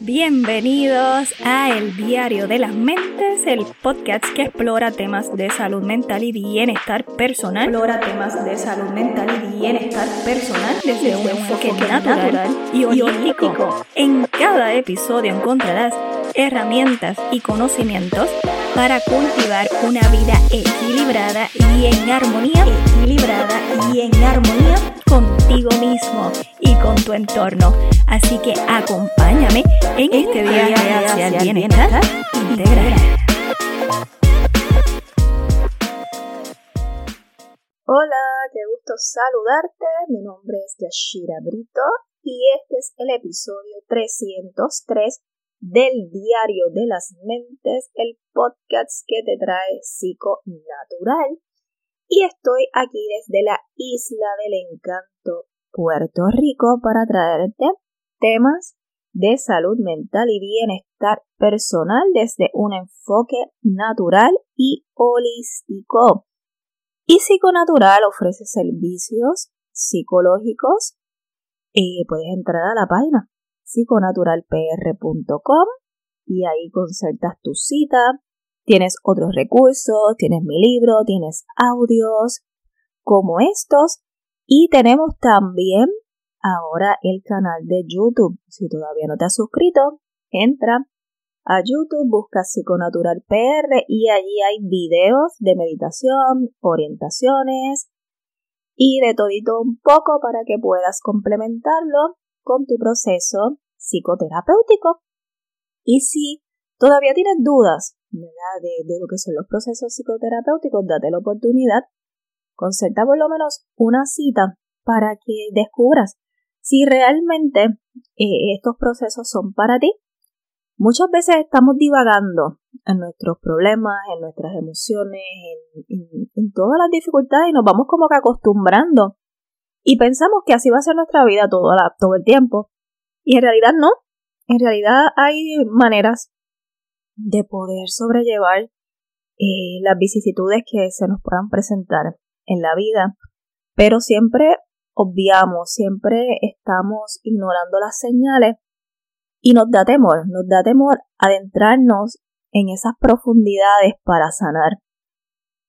Bienvenidos a El Diario de las Mentes, el podcast que explora temas de salud mental y bienestar personal. Explora temas de salud mental y bienestar personal desde, un enfoque natural, y holístico. En cada episodio encontrarás herramientas y conocimientos para cultivar una vida equilibrada y en armonía, equilibrada y en armonía contigo mismo y con tu entorno. Así que acompáñame en este viaje hacia el bienestar integral. Hola, qué gusto saludarte. Mi nombre es Yashira Brito y este es el episodio 303 del Diario de las Mentes, el podcast que te trae Psico Natural. Y estoy aquí desde la Isla del Encanto, Puerto Rico, para traerte temas de salud mental y bienestar personal desde un enfoque natural y holístico. Y Psiconatural ofrece servicios psicológicos. y puedes entrar a la página psiconaturalpr.com y ahí concertas tu cita. Tienes otros recursos, tienes mi libro, tienes audios como estos y tenemos también ahora el canal de YouTube. Si todavía no te has suscrito, entra a YouTube, busca Psiconatural PR y allí hay videos de meditación, orientaciones y de todito un poco para que puedas complementarlo con tu proceso psicoterapéutico. Y si todavía tienes dudas De, lo que son los procesos psicoterapéuticos, date la oportunidad, concerta por lo menos una cita para que descubras si realmente eh, estos procesos son para ti. Muchas veces estamos divagando en nuestros problemas, en nuestras emociones, en todas las dificultades y nos vamos como que acostumbrando y pensamos que así va a ser nuestra vida todo, el tiempo. Y en realidad no. En realidad hay maneras de poder sobrellevar eh, las vicisitudes que se nos puedan presentar en la vida. Pero siempre obviamos, siempre estamos ignorando las señales y nos da temor, nos da temor adentrarnos en esas profundidades para sanar.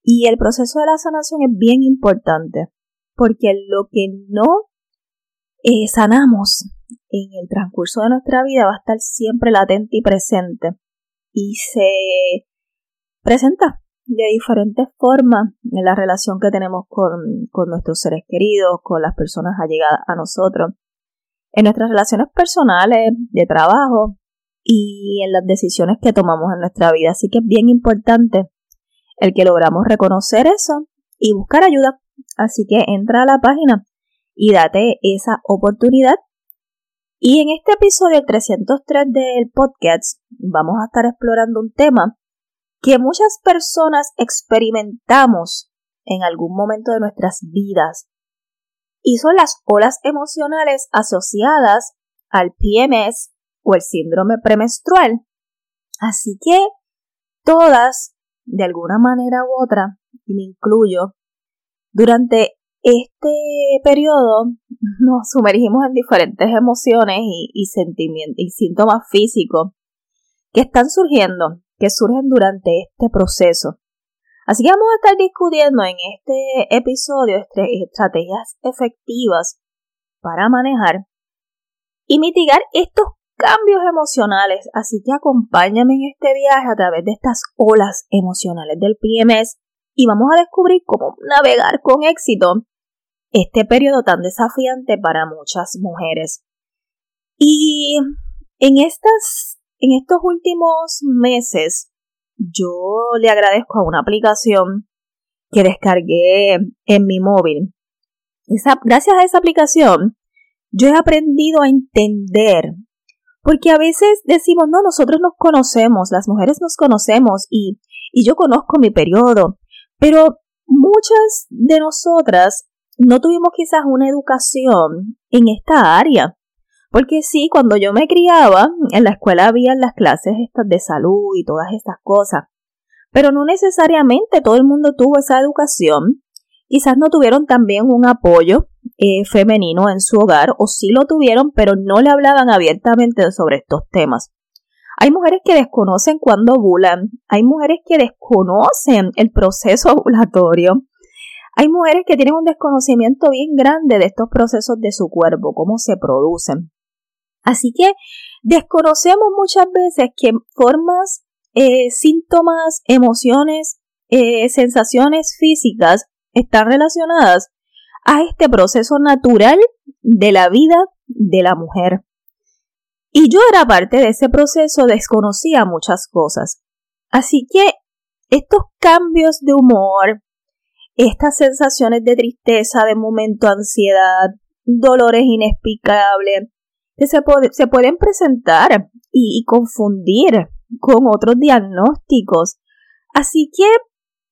Y el proceso de la sanación es bien importante porque lo que no eh, sanamos en el transcurso de nuestra vida va a estar siempre latente y presente y se presenta de diferentes formas en la relación que tenemos con, con nuestros seres queridos, con las personas allegadas a nosotros, en nuestras relaciones personales, de trabajo y en las decisiones que tomamos en nuestra vida. Así que es bien importante el que logramos reconocer eso y buscar ayuda Así que entra a la página y date esa oportunidad. Y en este episodio 303 del podcast vamos a estar explorando un tema que muchas personas experimentamos en algún momento de nuestras vidas. Y son las olas emocionales asociadas al PMS o el síndrome premenstrual. Así que todas, de alguna manera u otra, y me incluyo, durante este periodo nos sumergimos en diferentes emociones y, sentimientos y síntomas físicos que están surgiendo, que surgen durante este proceso. Así que vamos a estar discutiendo en este episodio estrategias efectivas para manejar y mitigar estos cambios emocionales. Así que acompáñame en este viaje a través de estas olas emocionales del PMS y vamos a descubrir cómo navegar con éxito este periodo tan desafiante para muchas mujeres. Y en estas, en estos últimos meses, yo le agradezco a una aplicación que descargué en mi móvil. gracias a esa aplicación, yo he aprendido a entender, porque a veces decimos, no, nosotros nos conocemos, las mujeres nos conocemos y, y yo conozco mi periodo, pero muchas de nosotras no tuvimos quizás una educación en esta área. Porque sí, cuando yo me criaba, en la escuela había las clases estas de salud y todas estas cosas. Pero no necesariamente todo el mundo tuvo esa educación. Quizás no tuvieron también un apoyo eh, femenino en su hogar o sí lo tuvieron, pero no le hablaban abiertamente sobre estos temas. Hay mujeres que desconocen cuando ovulan, hay mujeres que desconocen el proceso ovulatorio, hay mujeres que tienen un desconocimiento bien grande de estos procesos de su cuerpo, cómo se producen. Así que desconocemos muchas veces que formas, eh, síntomas, emociones, eh, sensaciones físicas están relacionadas a este proceso natural de la vida de la mujer. Y yo era parte de ese proceso, desconocía muchas cosas. Así que estos cambios de humor, estas sensaciones de tristeza, de momento ansiedad, dolores inexplicables, se, se pueden presentar y, y confundir con otros diagnósticos. Así que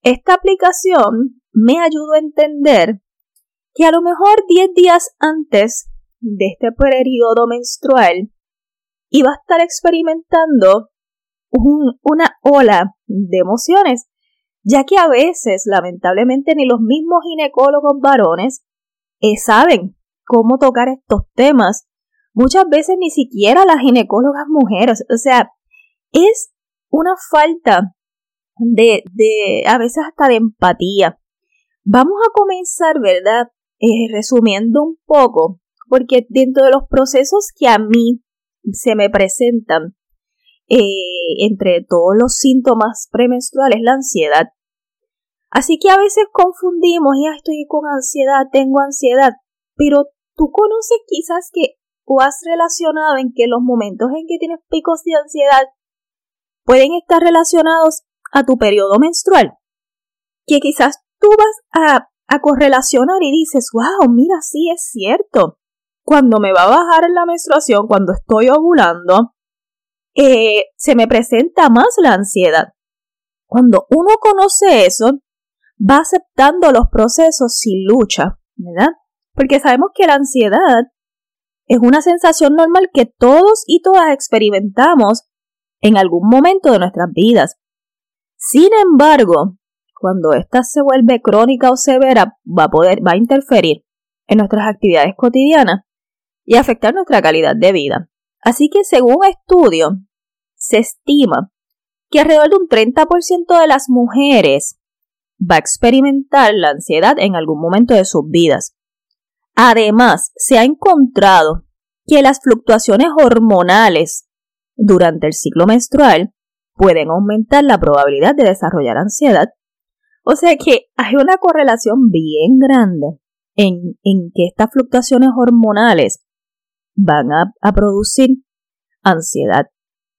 esta aplicación me ayudó a entender que a lo mejor 10 días antes de este periodo menstrual iba a estar experimentando una ola de emociones, ya que a veces, lamentablemente, ni los mismos ginecólogos varones eh, saben cómo tocar estos temas. Muchas veces ni siquiera las ginecólogas mujeres. O sea, es una falta de, de a veces hasta de empatía. Vamos a comenzar, ¿verdad? Eh, resumiendo un poco, porque dentro de los procesos que a mí se me presentan, eh, entre todos los síntomas premenstruales, la ansiedad. Así que a veces confundimos, ya estoy con ansiedad, tengo ansiedad, pero tú conoces quizás que o has relacionado en que los momentos en que tienes picos de ansiedad pueden estar relacionados a tu periodo menstrual. Que quizás tú vas a a correlacionar y dices, wow, mira, sí es cierto. Cuando me va a bajar la menstruación, cuando estoy ovulando, eh, se me presenta más la ansiedad. Cuando uno conoce eso, va aceptando los procesos sin lucha, ¿verdad? Porque sabemos que la ansiedad es una sensación normal que todos y todas experimentamos en algún momento de nuestras vidas. Sin embargo, cuando ésta se vuelve crónica o severa, va a poder, va a interferir en nuestras actividades cotidianas y afectar nuestra calidad de vida. Así que según estudio, se estima que alrededor de un 30% de las mujeres va a experimentar la ansiedad en algún momento de sus vidas. Además, se ha encontrado que las fluctuaciones hormonales durante el ciclo menstrual pueden aumentar la probabilidad de desarrollar ansiedad o sea que hay una correlación bien grande en, que estas fluctuaciones hormonales van a, producir ansiedad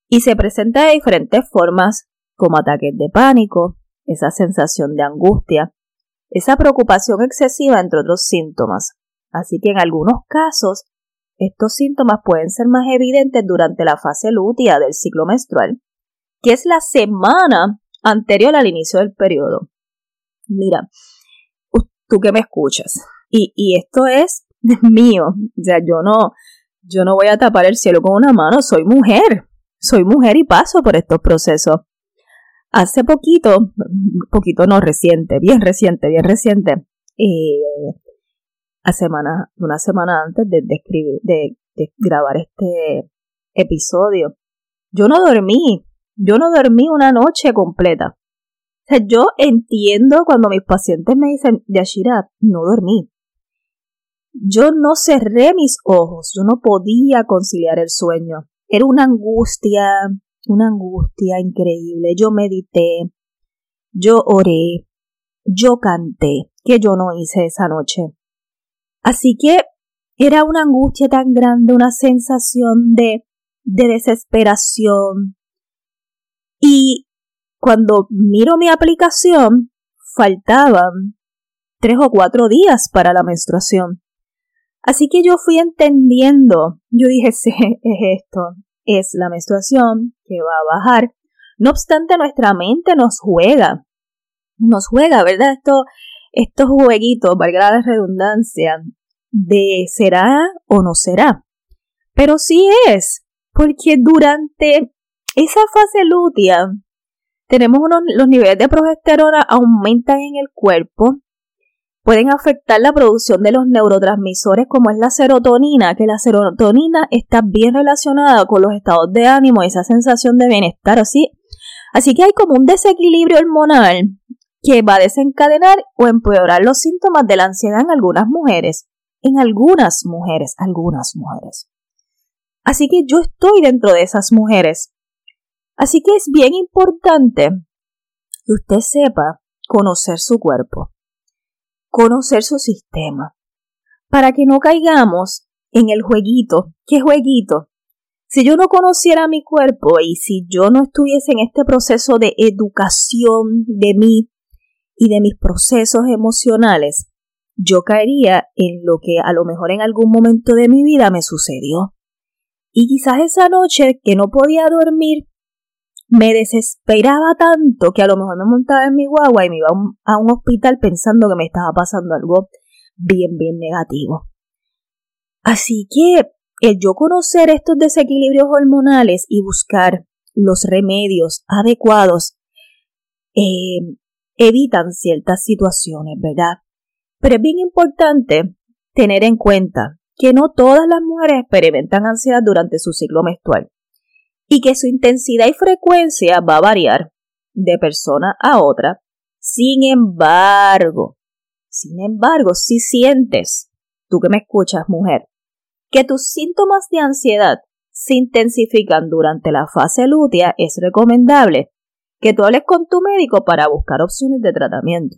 y se presenta de diferentes formas como ataques de pánico, esa sensación de angustia, esa preocupación excesiva, entre otros síntomas. Así que en algunos casos, estos síntomas pueden ser más evidentes durante la fase lútea del ciclo menstrual, que es la semana anterior al inicio del periodo mira, tú que me escuchas, y, y esto es mío, o sea, yo no, yo no voy a tapar el cielo con una mano, soy mujer, soy mujer y paso por estos procesos. Hace poquito, poquito no reciente, bien reciente, bien reciente, eh, a semana, una semana antes de, escribir, de, de grabar este episodio, yo no dormí, yo no dormí una noche completa sea, yo entiendo cuando mis pacientes me dicen, Yashira, no dormí. Yo no cerré mis ojos, yo no podía conciliar el sueño. Era una angustia, una angustia increíble. Yo medité, yo oré, yo canté, que yo no hice esa noche. Así que era una angustia tan grande, una sensación de, de desesperación. Y cuando miro mi aplicación, faltaban tres o cuatro días para la menstruación. Así que yo fui entendiendo, yo dije, sí, es esto, es la menstruación que va a bajar. No obstante, nuestra mente nos juega, nos juega, ¿verdad? Esto, estos jueguitos, valga la redundancia, de será o no será. Pero sí es, porque durante esa fase lútea tenemos unos, los niveles de progesterona aumentan en el cuerpo, pueden afectar la producción de los neurotransmisores como es la serotonina, que la serotonina está bien relacionada con los estados de ánimo esa sensación de bienestar, así. Así que hay como un desequilibrio hormonal que va a desencadenar o empeorar los síntomas de la ansiedad en algunas mujeres. En algunas mujeres, algunas mujeres. Así que yo estoy dentro de esas mujeres. Así que es bien importante que usted sepa conocer su cuerpo conocer su sistema, para que no caigamos en el jueguito. ¿Qué jueguito? Si yo no conociera mi cuerpo y si yo no estuviese en este proceso de educación de mí y de mis procesos emocionales, yo caería en lo que a lo mejor en algún momento de mi vida me sucedió. Y quizás esa noche que no podía dormir, me desesperaba tanto que a lo mejor me montaba en mi guagua y me iba a un, hospital pensando que me estaba pasando algo bien, bien negativo. Así que el yo conocer estos desequilibrios hormonales y buscar los remedios adecuados eh, evitan ciertas situaciones, ¿verdad? Pero es bien importante tener en cuenta que no todas las mujeres experimentan ansiedad durante su ciclo menstrual y que su intensidad y frecuencia va a variar de persona a otra. Sin embargo, sin embargo, si sientes, tú que me escuchas, mujer, que tus síntomas de ansiedad se intensifican durante la fase lútea, es recomendable que tú hables con tu médico para buscar opciones de tratamiento.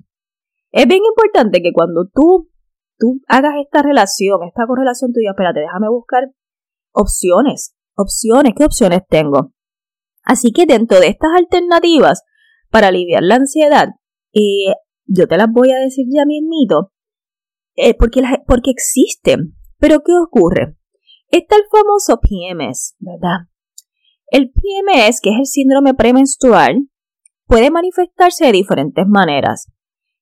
Es bien importante que cuando tú, tú hagas esta relación, esta correlación, tú digas, espérate, déjame buscar opciones opciones, ¿qué opciones tengo? Así que dentro de estas alternativas para aliviar la ansiedad, eh, yo te las voy a decir ya mismito, eh, porque, porque existen. Pero ¿qué ocurre? Está el famoso PMS, ¿verdad? El PMS, que es el síndrome premenstrual, puede manifestarse de diferentes maneras.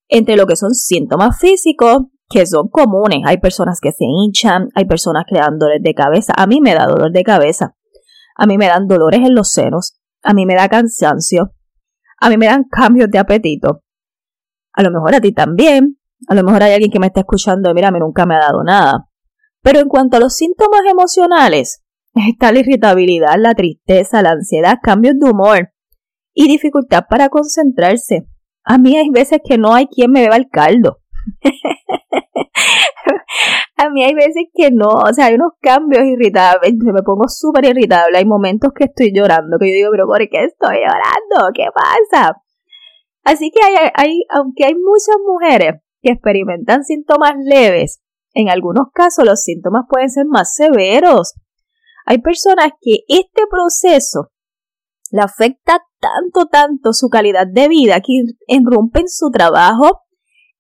Entre lo que son síntomas físicos, que son comunes. Hay personas que se hinchan, hay personas que dan dolores de cabeza. A mí me da dolor de cabeza. A mí me dan dolores en los senos. A mí me da cansancio. A mí me dan cambios de apetito. A lo mejor a ti también. A lo mejor hay alguien que me está escuchando y mira, a mí nunca me ha dado nada. Pero en cuanto a los síntomas emocionales, está la irritabilidad, la tristeza, la ansiedad, cambios de humor y dificultad para concentrarse. A mí hay veces que no hay quien me beba el caldo. a mí hay veces que no, o sea, hay unos cambios irritables, me pongo súper irritable, hay momentos que estoy llorando, que yo digo, pero ¿por qué estoy llorando? ¿Qué pasa? Así que hay, hay, aunque hay muchas mujeres que experimentan síntomas leves, en algunos casos los síntomas pueden ser más severos. Hay personas que este proceso le afecta tanto, tanto su calidad de vida que irrumpen su trabajo,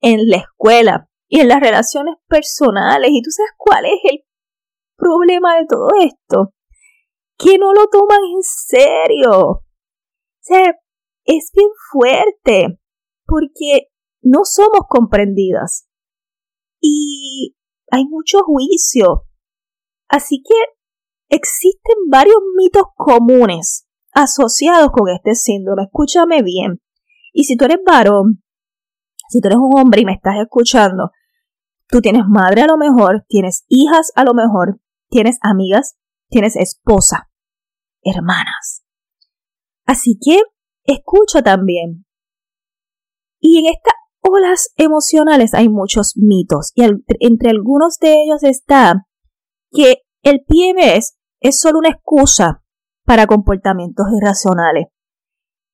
en la escuela y en las relaciones personales. ¿Y tú sabes cuál es el problema de todo esto? Que no lo toman en serio. O sea, es bien fuerte porque no somos comprendidas y hay mucho juicio. Así que existen varios mitos comunes asociados con este síndrome. Escúchame bien. Y si tú eres varón, si tú eres un hombre y me estás escuchando, tú tienes madre a lo mejor, tienes hijas a lo mejor, tienes amigas, tienes esposa, hermanas. Así que escucha también. Y en estas olas emocionales hay muchos mitos y entre algunos de ellos está que el PMS es solo una excusa para comportamientos irracionales.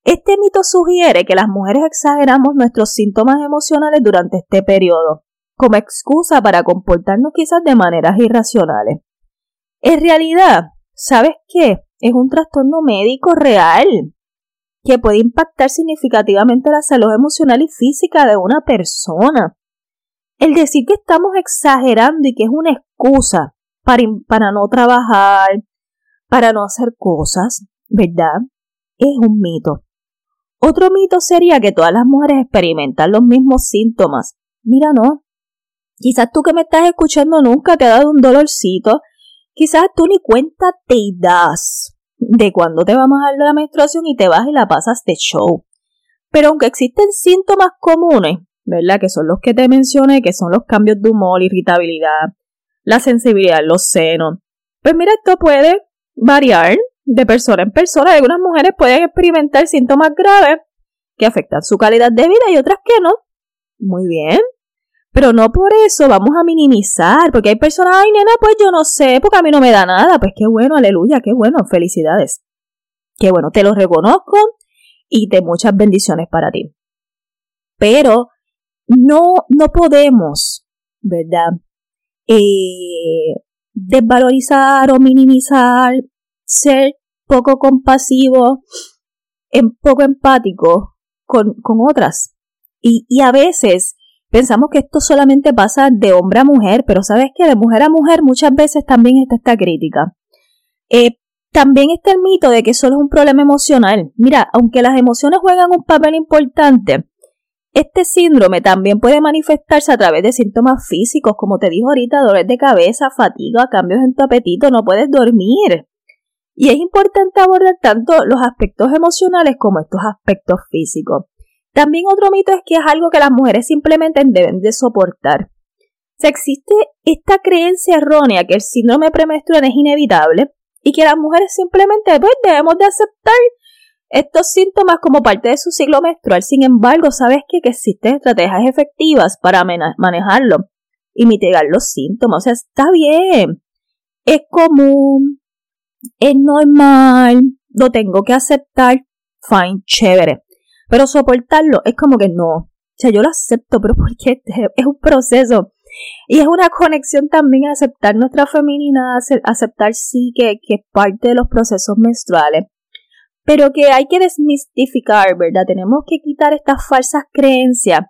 Este mito sugiere que las mujeres exageramos nuestros síntomas emocionales durante este periodo, como excusa para comportarnos quizás de maneras irracionales. En realidad, ¿sabes qué? Es un trastorno médico real que puede impactar significativamente la salud emocional y física de una persona. El decir que estamos exagerando y que es una excusa para, para no trabajar, para no hacer cosas, ¿verdad? Es un mito. Otro mito sería que todas las mujeres experimentan los mismos síntomas. Mira, no. Quizás tú que me estás escuchando nunca te ha dado un dolorcito. Quizás tú ni cuenta te das de cuando te va a bajar la menstruación y te vas y la pasas de show. Pero aunque existen síntomas comunes, ¿verdad? Que son los que te mencioné, que son los cambios de humor, irritabilidad, la sensibilidad, los senos. Pues mira, esto puede variar de persona en persona. Algunas mujeres pueden experimentar síntomas graves que afectan su calidad de vida y otras que no. Muy bien. Pero no por eso vamos a minimizar, porque hay personas, ay nena, pues yo no sé, porque a mí no me da nada. Pues qué bueno, aleluya, qué bueno, felicidades. Qué bueno, te lo reconozco y te muchas bendiciones para ti. Pero no, no podemos, ¿verdad? Eh, desvalorizar o minimizar, ser poco compasivo, en poco empático con, con otras. Y, y, a veces pensamos que esto solamente pasa de hombre a mujer, pero sabes que de mujer a mujer muchas veces también está esta crítica. Eh, también está el mito de que solo es un problema emocional. Mira, aunque las emociones juegan un papel importante, este síndrome también puede manifestarse a través de síntomas físicos, como te dijo ahorita, dolores de cabeza, fatiga, cambios en tu apetito, no puedes dormir. Y es importante abordar tanto los aspectos emocionales como estos aspectos físicos. También otro mito es que es algo que las mujeres simplemente deben de soportar. O existe esta creencia errónea que el síndrome premenstrual es inevitable y que las mujeres simplemente pues, debemos de aceptar estos síntomas como parte de su ciclo menstrual. Sin embargo, sabes que, existen estrategias efectivas para manejarlo y mitigar los síntomas. O sea, está bien, es común, es normal, lo tengo que aceptar, fine, chévere. Pero soportarlo es como que no. O sea, yo lo acepto, pero porque es un proceso. Y es una conexión también a aceptar nuestra feminidad, aceptar sí que, que es parte de los procesos menstruales pero que hay que desmistificar, ¿verdad? Tenemos que quitar estas falsas creencias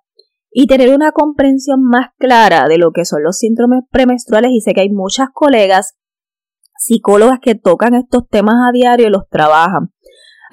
y tener una comprensión más clara de lo que son los síndromes premenstruales y sé que hay muchas colegas psicólogas que tocan estos temas a diario y los trabajan.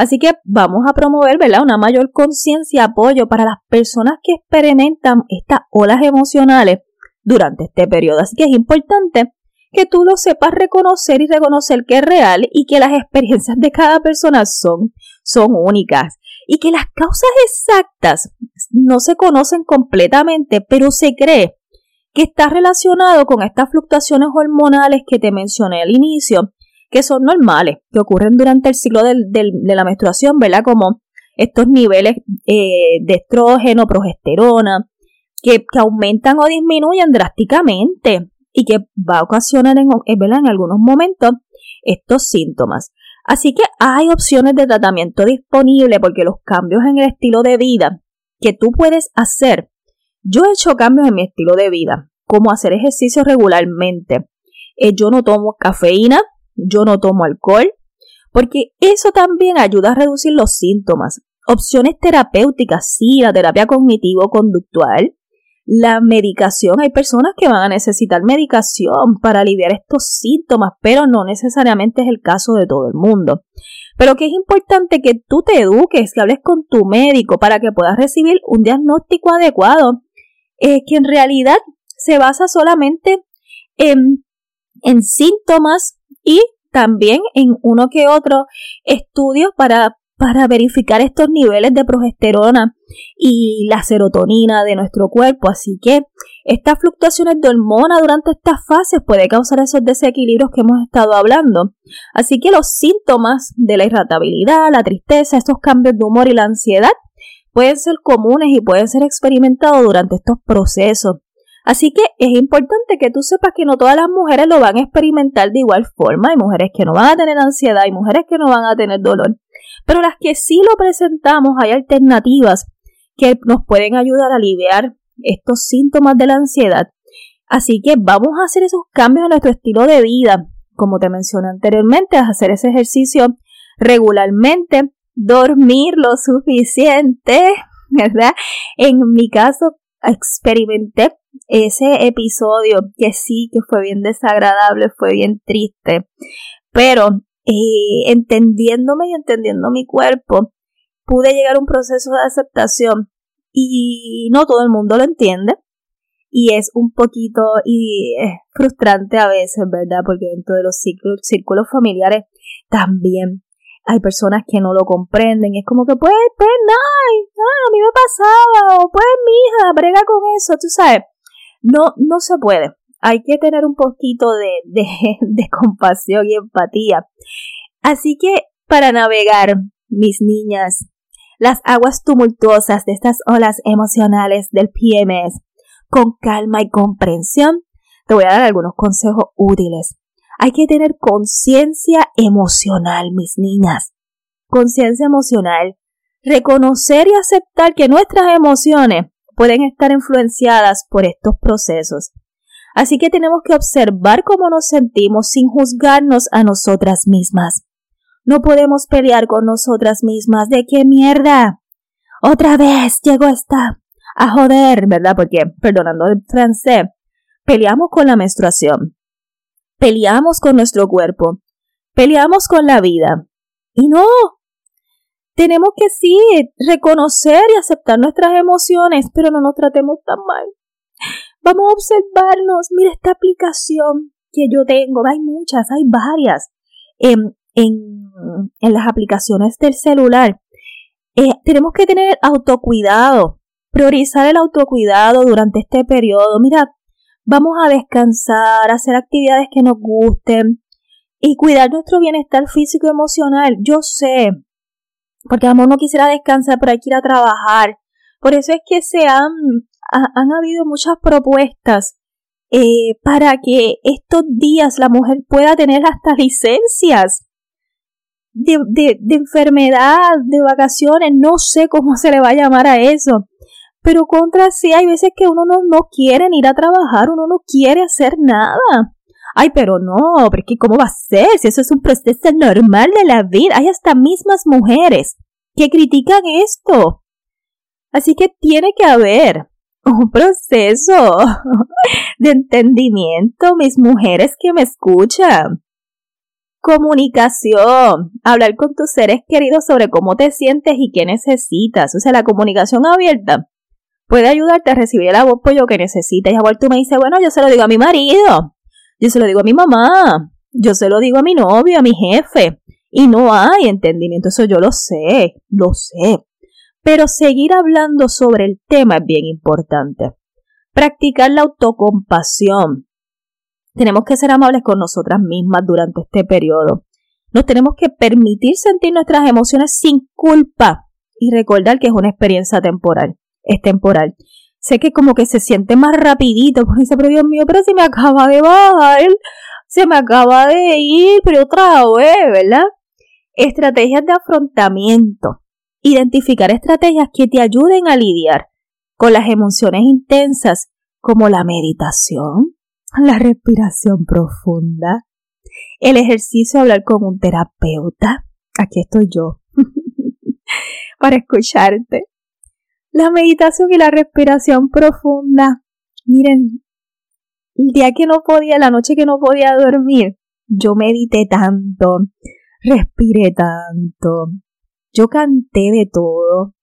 Así que vamos a promover. Una mayor conciencia y apoyo para las personas que experimentan estas olas emocionales durante este periodo. Así que es importante que tú lo sepas reconocer y reconocer que es real y que las experiencias de cada persona son, son únicas y que las causas exactas no se conocen completamente, pero se cree que está relacionado con estas fluctuaciones hormonales que te mencioné al inicio, que son normales, que ocurren durante el ciclo de la menstruación, ¿verdad? Como estos niveles eh, de estrógeno, progesterona, que, aumentan o disminuyen drásticamente y que va a ocasionar en, eh, en algunos momentos estos síntomas. Así que hay opciones de tratamiento disponibles porque los cambios en el estilo de vida que tú puedes hacer, yo he hecho cambios en mi estilo de vida, como hacer ejercicio regularmente. Eh, yo no tomo cafeína, yo no tomo alcohol, porque eso también ayuda a reducir los síntomas. Opciones terapéuticas, sí, la terapia cognitivo-conductual, la medicación. Hay personas que van a necesitar medicación para aliviar estos síntomas, pero no necesariamente es el caso de todo el mundo. Pero que es importante que tú te eduques, que hables con tu médico para que puedas recibir un diagnóstico adecuado, eh, que en realidad se basa solamente en, en síntomas y también en uno que otro estudio para para verificar estos niveles de progesterona y la serotonina de nuestro cuerpo. Así que estas fluctuaciones de hormona durante estas fases puede causar esos desequilibrios que hemos estado hablando. Así que los síntomas de la irritabilidad, la tristeza, estos cambios de humor y la ansiedad pueden ser comunes y pueden ser experimentados durante estos procesos. Así que es importante que tú sepas que no todas las mujeres lo van a experimentar de igual forma. Hay mujeres que no van a tener ansiedad, hay mujeres que no van a tener dolor. Pero las que sí lo presentamos, hay alternativas que nos pueden ayudar a aliviar estos síntomas de la ansiedad. Así que vamos a hacer esos cambios en nuestro estilo de vida. Como te mencioné anteriormente, hacer ese ejercicio regularmente, dormir lo suficiente, ¿verdad? En mi caso, experimenté ese episodio que sí, que fue bien desagradable, fue bien triste, pero eh, entendiéndome y entendiendo mi cuerpo, pude llegar a un proceso de aceptación y no todo el mundo lo entiende y es un poquito y frustrante a veces, ¿verdad? Porque dentro de los círculos, familiares también hay personas que no lo comprenden. Es como que, pues, pues, no, a mí me pasaba, o pues, mi hija, brega con eso, tú sabes. No, no se puede. Hay que tener un poquito de, compasión y empatía. Así que, para navegar, mis niñas, las aguas tumultuosas de estas olas emocionales del PMS, con calma y comprensión, te voy a dar algunos consejos útiles. Hay que tener conciencia emocional, mis niñas. Conciencia emocional. Reconocer y aceptar que nuestras emociones pueden estar influenciadas por estos procesos. Así que tenemos que observar cómo nos sentimos sin juzgarnos a nosotras mismas. No podemos pelear con nosotras mismas. ¿De qué mierda? Otra vez llegó esta a joder, ¿verdad? Porque, perdonando el francés, peleamos con la menstruación, peleamos con nuestro cuerpo, peleamos con la vida. Y no, tenemos que sí reconocer y aceptar nuestras emociones, pero no nos tratemos tan mal. Vamos a observarnos. Mira esta aplicación que yo tengo. Hay muchas, hay varias. En, en, en las aplicaciones del celular. Eh, tenemos que tener autocuidado, priorizar el autocuidado durante este periodo. Mira, vamos a descansar, hacer actividades que nos gusten y cuidar nuestro bienestar físico y emocional. Yo sé, porque amor no quisiera descansar, pero hay que ir a trabajar. Por eso es que se han, han habido muchas propuestas eh, para que estos días la mujer pueda tener hasta licencias de, de, de enfermedad, de vacaciones, no sé cómo se le va a llamar a eso. Pero contra sí, hay veces que uno no, no quiere ir a trabajar, uno no quiere hacer nada. Ay, pero no, porque ¿cómo va a ser? Si eso es un proceso normal de la vida. Hay hasta mismas mujeres que critican esto. Así que tiene que haber un proceso de entendimiento, mis mujeres que me escuchan. Comunicación, hablar con tus seres queridos sobre cómo te sientes y qué necesitas. O sea, la comunicación abierta puede ayudarte a recibir el apoyo que necesitas. Y a tú me dices, bueno, yo se lo digo a mi marido, yo se lo digo a mi mamá, yo se lo digo a mi novio, a mi jefe. Y no hay entendimiento, eso yo lo sé, lo sé. Pero seguir hablando sobre el tema es bien importante. Practicar la autocompasión. Tenemos que ser amables con nosotras mismas durante este periodo. Nos tenemos que permitir sentir nuestras emociones sin culpa y recordar que es una experiencia temporal. Es temporal. Sé que como que se siente más rapidito, porque dice, pero Dios mío, pero se me acaba de bajar, se me acaba de ir, pero otra vez, ¿verdad? Estrategias de afrontamiento. Identificar estrategias que te ayuden a lidiar con las emociones intensas como la meditación, la respiración profunda, el ejercicio de hablar con un terapeuta. Aquí estoy yo para escucharte. La meditación y la respiración profunda. Miren, el día que no podía, la noche que no podía dormir, yo medité tanto, respiré tanto, yo canté de todo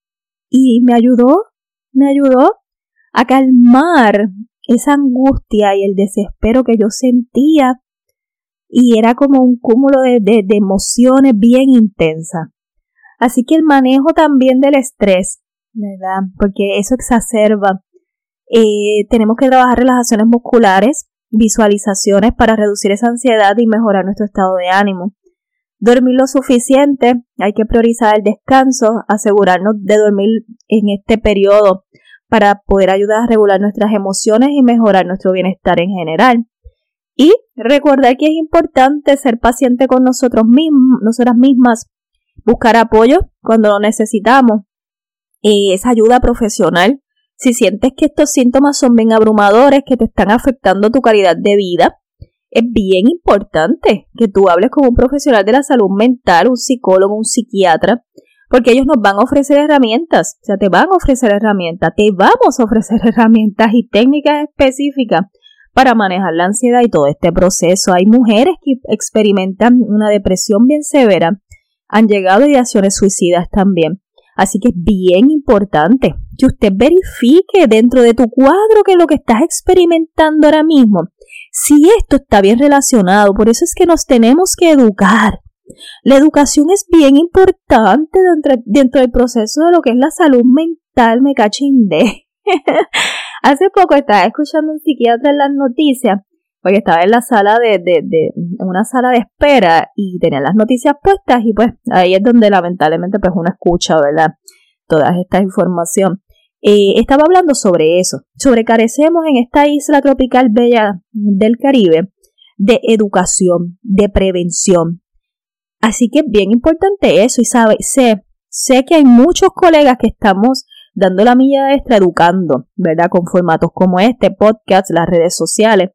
y me ayudó, me ayudó a calmar esa angustia y el desespero que yo sentía y era como un cúmulo de, de, emociones bien intensas. Así que el manejo también del estrés, ¿verdad? Porque eso exacerba. Eh, tenemos que trabajar relajaciones musculares, visualizaciones para reducir esa ansiedad y mejorar nuestro estado de ánimo. Dormir lo suficiente, hay que priorizar el descanso, asegurarnos de dormir en este periodo para poder ayudar a regular nuestras emociones y mejorar nuestro bienestar en general. Y recordar que es importante ser paciente con nosotros mismos, nosotras mismas, buscar apoyo cuando lo necesitamos, esa ayuda profesional. Si sientes que estos síntomas son bien abrumadores, que te están afectando tu calidad de vida, es bien importante que tú hables con un profesional de la salud mental, un psicólogo, un psiquiatra, porque ellos nos van a ofrecer herramientas, o sea, te van a ofrecer herramientas, te vamos a ofrecer herramientas y técnicas específicas para manejar la ansiedad y todo este proceso. Hay mujeres que experimentan una depresión bien severa, han llegado a ideaciones suicidas también. Así que es bien importante que usted verifique dentro de tu cuadro que lo que estás experimentando ahora mismo, si esto está bien relacionado, por eso es que nos tenemos que educar La educación es bien importante dentro, dentro del proceso de lo que es la salud mental, me cachinde. Hace poco estaba escuchando un psiquiatra en las noticias, porque estaba en la sala de, de, de, una sala de espera y tenía las noticias puestas y pues ahí es donde lamentablemente pues uno escucha, ¿verdad? Toda esta información. Eh, estaba hablando sobre eso, sobre carecemos en esta isla tropical bella del Caribe de educación, de prevención. Así que es bien importante eso y sabe, sé, sé que hay muchos colegas que estamos dando la milla extra educando, ¿verdad? Con formatos como este, podcast, las redes sociales,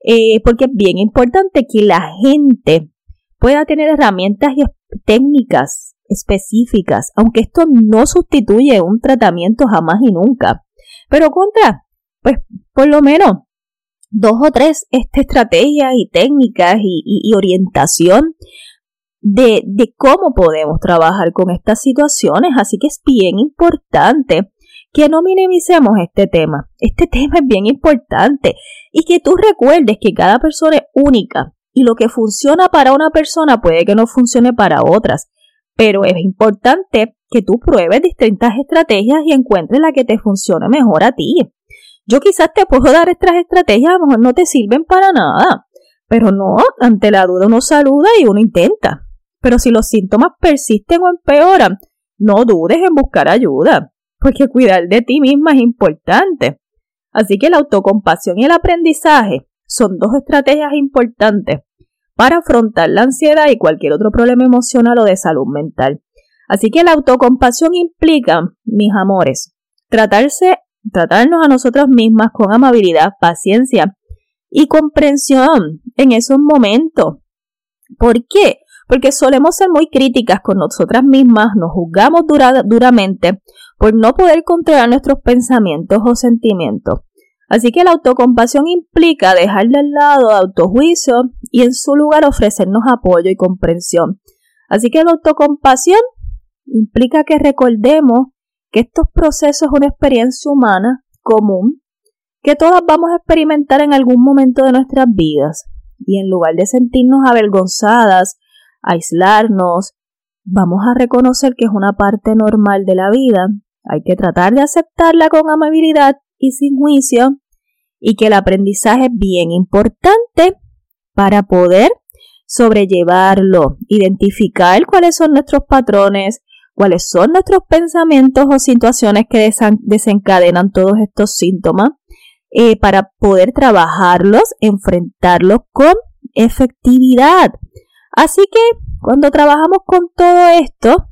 eh, porque es bien importante que la gente pueda tener herramientas y técnicas específicas, aunque esto no sustituye un tratamiento jamás y nunca. Pero contra, pues por lo menos dos o tres este, estrategias y técnicas y, orientación de, de, cómo podemos trabajar con estas situaciones. Así que es bien importante que no minimicemos este tema. Este tema es bien importante y que tú recuerdes que cada persona es única y lo que funciona para una persona puede que no funcione para otras pero es importante que tú pruebes distintas estrategias y encuentres la que te funcione mejor a ti. Yo quizás te puedo dar estas estrategias, a lo mejor no te sirven para nada, pero no, ante la duda uno saluda y uno intenta. Pero si los síntomas persisten o empeoran, no dudes en buscar ayuda, porque cuidar de ti misma es importante. Así que la autocompasión y el aprendizaje son dos estrategias importantes para afrontar la ansiedad y cualquier otro problema emocional o de salud mental. Así que la autocompasión implica, mis amores, tratarse, tratarnos a nosotras mismas con amabilidad, paciencia y comprensión en esos momentos. ¿Por qué? Porque solemos ser muy críticas con nosotras mismas, nos juzgamos duramente por no poder controlar nuestros pensamientos o sentimientos. Así que la autocompasión implica dejar de lado autojuicio y en su lugar ofrecernos apoyo y comprensión. Así que la autocompasión implica que recordemos que estos procesos es una experiencia humana común que todas vamos a experimentar en algún momento de nuestras vidas. Y en lugar de sentirnos avergonzadas, aislarnos, vamos a reconocer que es una parte normal de la vida. Hay que tratar de aceptarla con amabilidad y sin juicio y que el aprendizaje es bien importante para poder sobrellevarlo, identificar cuáles son nuestros patrones, cuáles son nuestros pensamientos o situaciones que desencadenan todos estos síntomas, eh, para poder trabajarlos, enfrentarlos con efectividad. Así que cuando trabajamos con todo esto,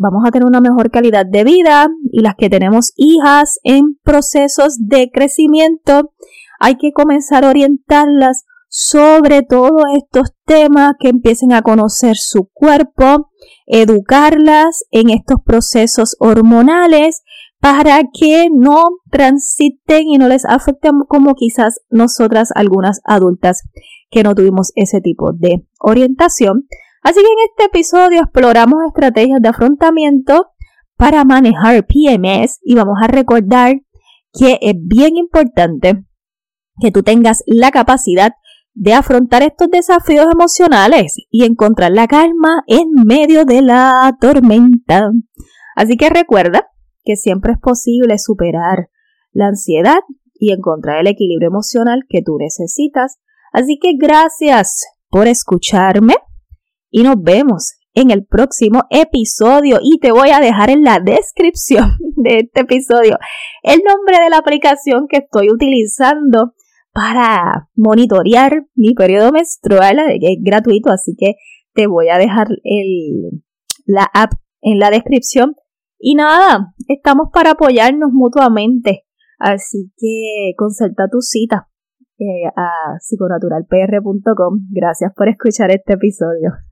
vamos a tener una mejor calidad de vida y las que tenemos hijas en procesos de crecimiento, hay que comenzar a orientarlas sobre todos estos temas, que empiecen a conocer su cuerpo, educarlas en estos procesos hormonales para que no transiten y no les afecten como quizás nosotras algunas adultas que no tuvimos ese tipo de orientación. Así que en este episodio exploramos estrategias de afrontamiento para manejar PMS y vamos a recordar que es bien importante que tú tengas la capacidad de afrontar estos desafíos emocionales y encontrar la calma en medio de la tormenta. Así que recuerda que siempre es posible superar la ansiedad y encontrar el equilibrio emocional que tú necesitas. Así que gracias por escucharme y nos vemos en el próximo episodio y te voy a dejar en la descripción de este episodio el nombre de la aplicación que estoy utilizando para monitorear mi periodo menstrual, es gratuito, así que te voy a dejar el, la app en la descripción. Y nada, estamos para apoyarnos mutuamente, así que consulta tu cita eh, a psiconaturalpr.com. Gracias por escuchar este episodio.